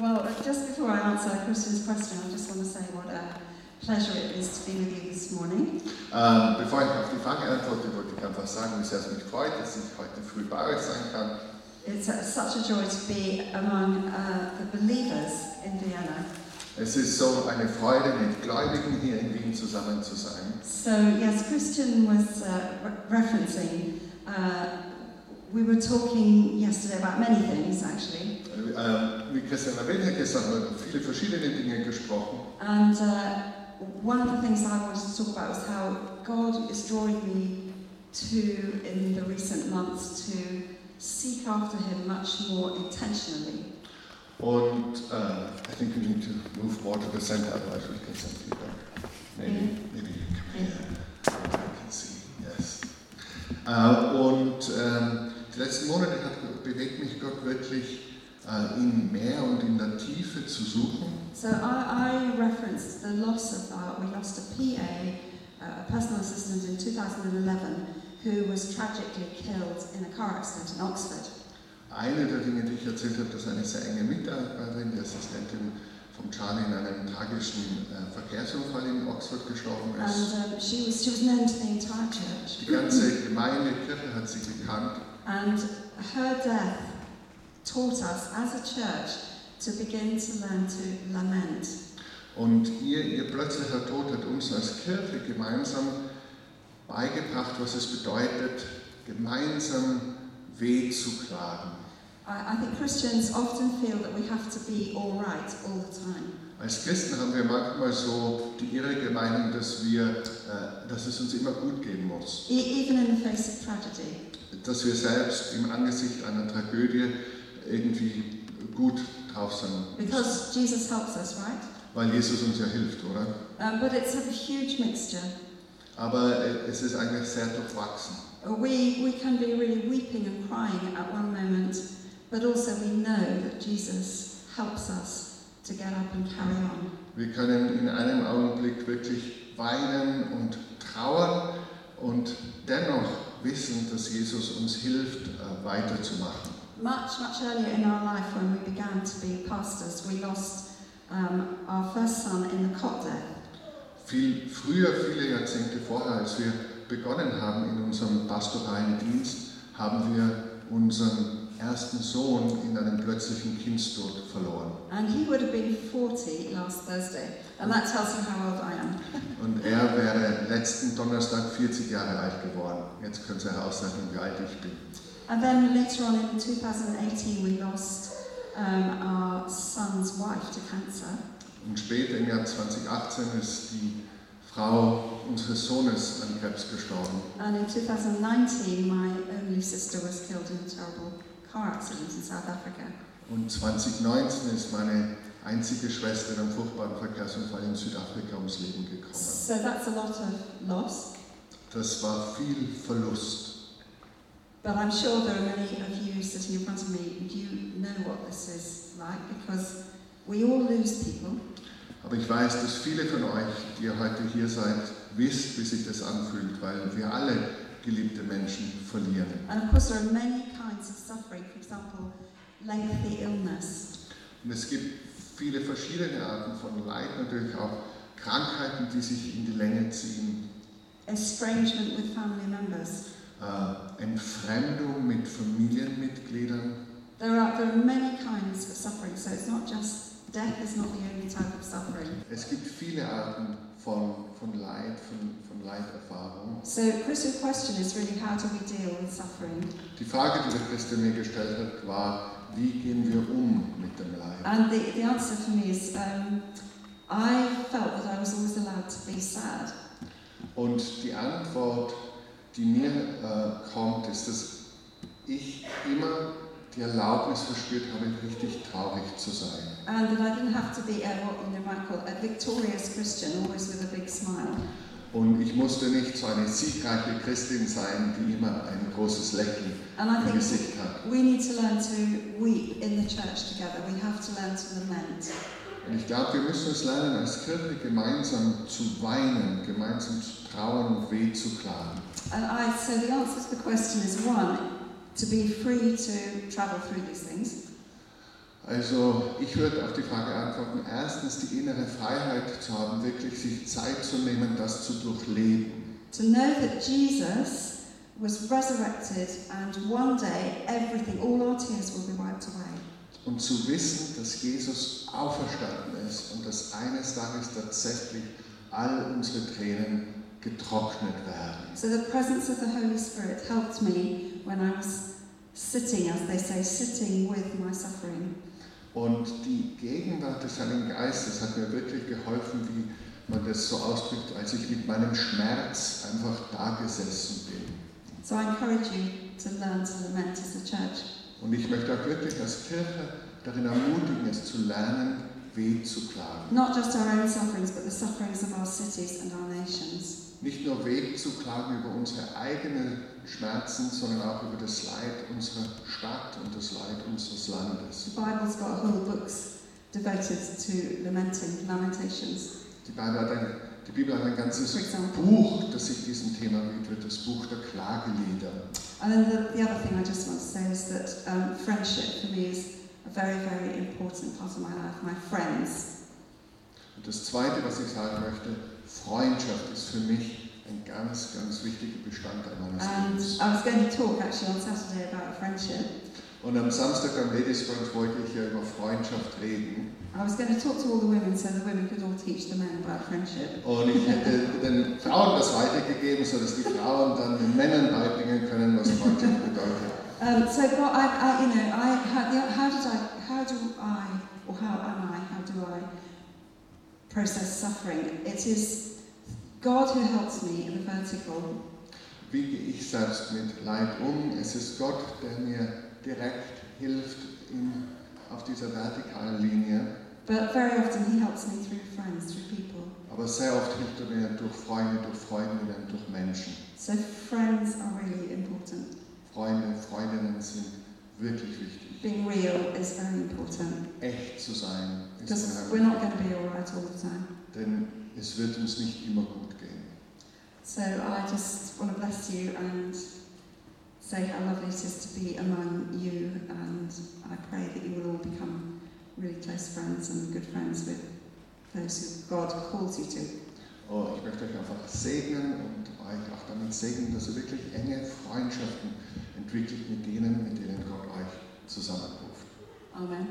Well, just before I answer Christian's question, I just want to say what a pleasure it is to be with you this morning. Ähm, bevor ich auf die Frage antworte, wollte ich einfach sagen, sehr es mich freut, dass ich heute früh bei euch sein kann. It's uh, such a joy to be among uh, the believers in Vienna. Es ist so eine Freude, mit Gläubigen hier in Wien zusammen zu sein. So, yes, Christian was uh, re- referencing, uh, we were talking yesterday about many things actually. Wie Christian erwähnt hat, gestern haben wir über viele verschiedene Dinge gesprochen. And uh, one of the things I wanted to talk about was how God is drawing me to, in the recent months, to seek after Him much more intentionally. Und äh, I think we need to move more to the center, otherwise we can send back. Maybe, maybe you come here. so I can see. Yes. Äh, und ähm, die letzten Monate hat, bewegt mich Gott wirklich, äh, ihn mehr und in der Tiefe zu suchen. So I, I referenced the loss of our, we lost a PA, uh, a personal assistant in 2011, who was tragically killed in a car accident in Oxford. Eine der Dinge, die ich erzählt habe, dass eine sehr enge Mitarbeiterin, die Assistentin von Charlie, in einem tragischen äh, Verkehrsunfall in Oxford gestorben And ist. um, she, was, she was known to the entire church. Die ganze Gemeinde, Kirche hat sie gekannt. And her death taught us as a church to begin to learn to lament. Und ihr, ihr plötzlicher Tod hat uns als Kirche gemeinsam beigebracht, was es bedeutet, gemeinsam weh zu klagen. I, I think Christians often feel that we have to be all right all the time. Als Christen haben wir manchmal so die irrige Meinung, dass, wir, äh, dass es uns immer gut gehen muss. E- even in the face of tragedy. Dass wir selbst im Angesicht einer Tragödie irgendwie gut drauf sind. Because Jesus helps us, right? Weil Jesus uns ja hilft, oder? Um, but it's a huge mixture. Aber äh, es ist eigentlich sehr durchwachsen. Uh, We, we can be really weeping and crying at one moment, but also we know that Jesus helps us to get up and carry on. Wir können in einem Augenblick wirklich weinen und trauern und dennoch wissen, dass Jesus uns hilft, äh, weiterzumachen. Much, much earlier in our life, when we began to be pastors, we lost um, our first son in the cot death. Viel früher, viele Jahrzehnte vorher, als wir begonnen haben in unserem pastoralen Dienst, haben wir unseren ersten Sohn in einem plötzlichen Kindstod verloren. And he would have been 40 last Thursday, and that tells you how old I am. Und er wäre letzten Donnerstag 40 Jahre alt geworden. Jetzt könnt ihr herausrechnen, wie alt ich bin. And then later on in 2018, we lost um, our son's wife to cancer. Und später im Jahr 2018 ist die Frau unseres Sohnes an Krebs gestorben. And in 2019, my only sister was killed in a terrible car accident in South Africa. Und 2019 ist meine einzige Schwester in einem furchtbaren Verkehrsunfall in Südafrika ums Leben gekommen. So that's a lot of loss. Das war viel Verlust. But I'm sure there are many of you sitting in front of me, and you know what this is like because we all lose people. Aber ich weiß, dass viele von euch, die ihr heute hier seid, wisst, wie sich das anfühlt, weil wir alle geliebte Menschen verlieren. And of course, there are many kinds of suffering. For example, lengthy illness, Und es gibt viele verschiedene Arten von Leid, natürlich auch Krankheiten, die sich in die Länge ziehen, estrangement with family members. Äh, Entfremdung mit Familienmitgliedern. There are, there are many kinds of suffering, so it's not just death is not the only type of suffering. Es gibt viele Arten von, von Leid, von, von Leiterfahrung. So, Chris's question is really how do we deal with suffering? Die Frage, die der Christian mir gestellt hat, war, wie gehen wir um mit dem Leid? And the, the answer for me is um, I felt that I was always allowed to be sad. Und die Antwort, die mir äh, kommt, ist, dass ich immer die Erlaubnis verspürt habe, richtig traurig zu sein. And that I didn't have to be a, what you know, might call a victorious Christian, always with a big smile. Und ich musste nicht so eine siegreiche Christin sein, die immer ein großes Lächeln im Gesicht hat. we need to learn to weep in the church together. We have to learn to lament. Und ich glaube, wir müssen es lernen, als Kirche gemeinsam zu weinen, gemeinsam zu trauern und weh zu klagen. And I, so the answer to the question is one, to be free to travel through these things. Also ich würde auf die Frage antworten, erstens die innere Freiheit zu haben, wirklich sich Zeit zu nehmen, das zu durchleben. To know that Jesus was resurrected and one day everything, all our tears will be wiped away. Und zu wissen, dass Jesus auferstanden ist und dass eines Tages tatsächlich all unsere Tränen getrocknet werden. So the presence of the Holy Spirit helped me when I was sitting, as they say, sitting with my suffering. Und die Gegenwart des Heiligen Geistes hat mir wirklich geholfen, wie man das so ausdrückt, als ich mit meinem Schmerz einfach da gesessen bin. So I encourage you to learn to lament as a church. Und ich möchte auch wirklich als Kirche darin ermutigen, es zu lernen, weh zu klagen. Not just our own sufferings, but the sufferings of our cities and our nations. Nicht nur weh zu klagen über unsere eigenen Schmerzen, sondern auch über das Leid unserer Stadt und das Leid unseres Landes. The Bible's got whole books devoted to lamenting, lamentations. Die Bibel hat ein, die Bibel hat ein ganzes example. Buch, das sich diesem Thema widmet, das Buch der Klagelieder. And then the, the other thing I just want to say is that um, friendship for me is a very, very important part of my life. My friends. Und das Zweite, was ich sagen möchte, Freundschaft ist für mich ein ganz, ganz wichtiger Bestandteil meines And Lebens. I was going to talk actually on Saturday about friendship. Und am Samstag beim Ladies Brunch wollte ich ja über Freundschaft reden. I was going to talk to all the women so the women could all teach the men about friendship. Und ich hätte den Frauen das weitergegeben, sodass die Frauen dann den Männern beibringen können, was Freundschaft bedeutet. Um, so, God, I, I, you know, I, how, the- how did I, how do I, or how am I, how do I process suffering? It is God who helps me in the vertical, Wie gehe ich selbst mit Leid um? Es ist Gott, der mir direkt hilft in, auf dieser vertikalen Linie. but very often He helps me through friends, through people. Aber sehr oft hilft er mir durch Freunde, durch Freundinnen, durch Menschen. So, friends are really important. Freunde, Freundinnen sind wirklich wichtig. Being real is very important Echt zu sein ist because we're not going to be all right all the time. Denn es wird uns nicht immer gut gehen. So I just want to bless you and say how lovely it is to be among you, and I pray that you will all become really close friends and good friends with those who God calls you to. Oh, ich möchte euch einfach segnen und euch auch damit segnen, dass ihr wirklich enge Freundschaften entwickelt mit denen, mit denen Gott euch zusammenruft. Amen.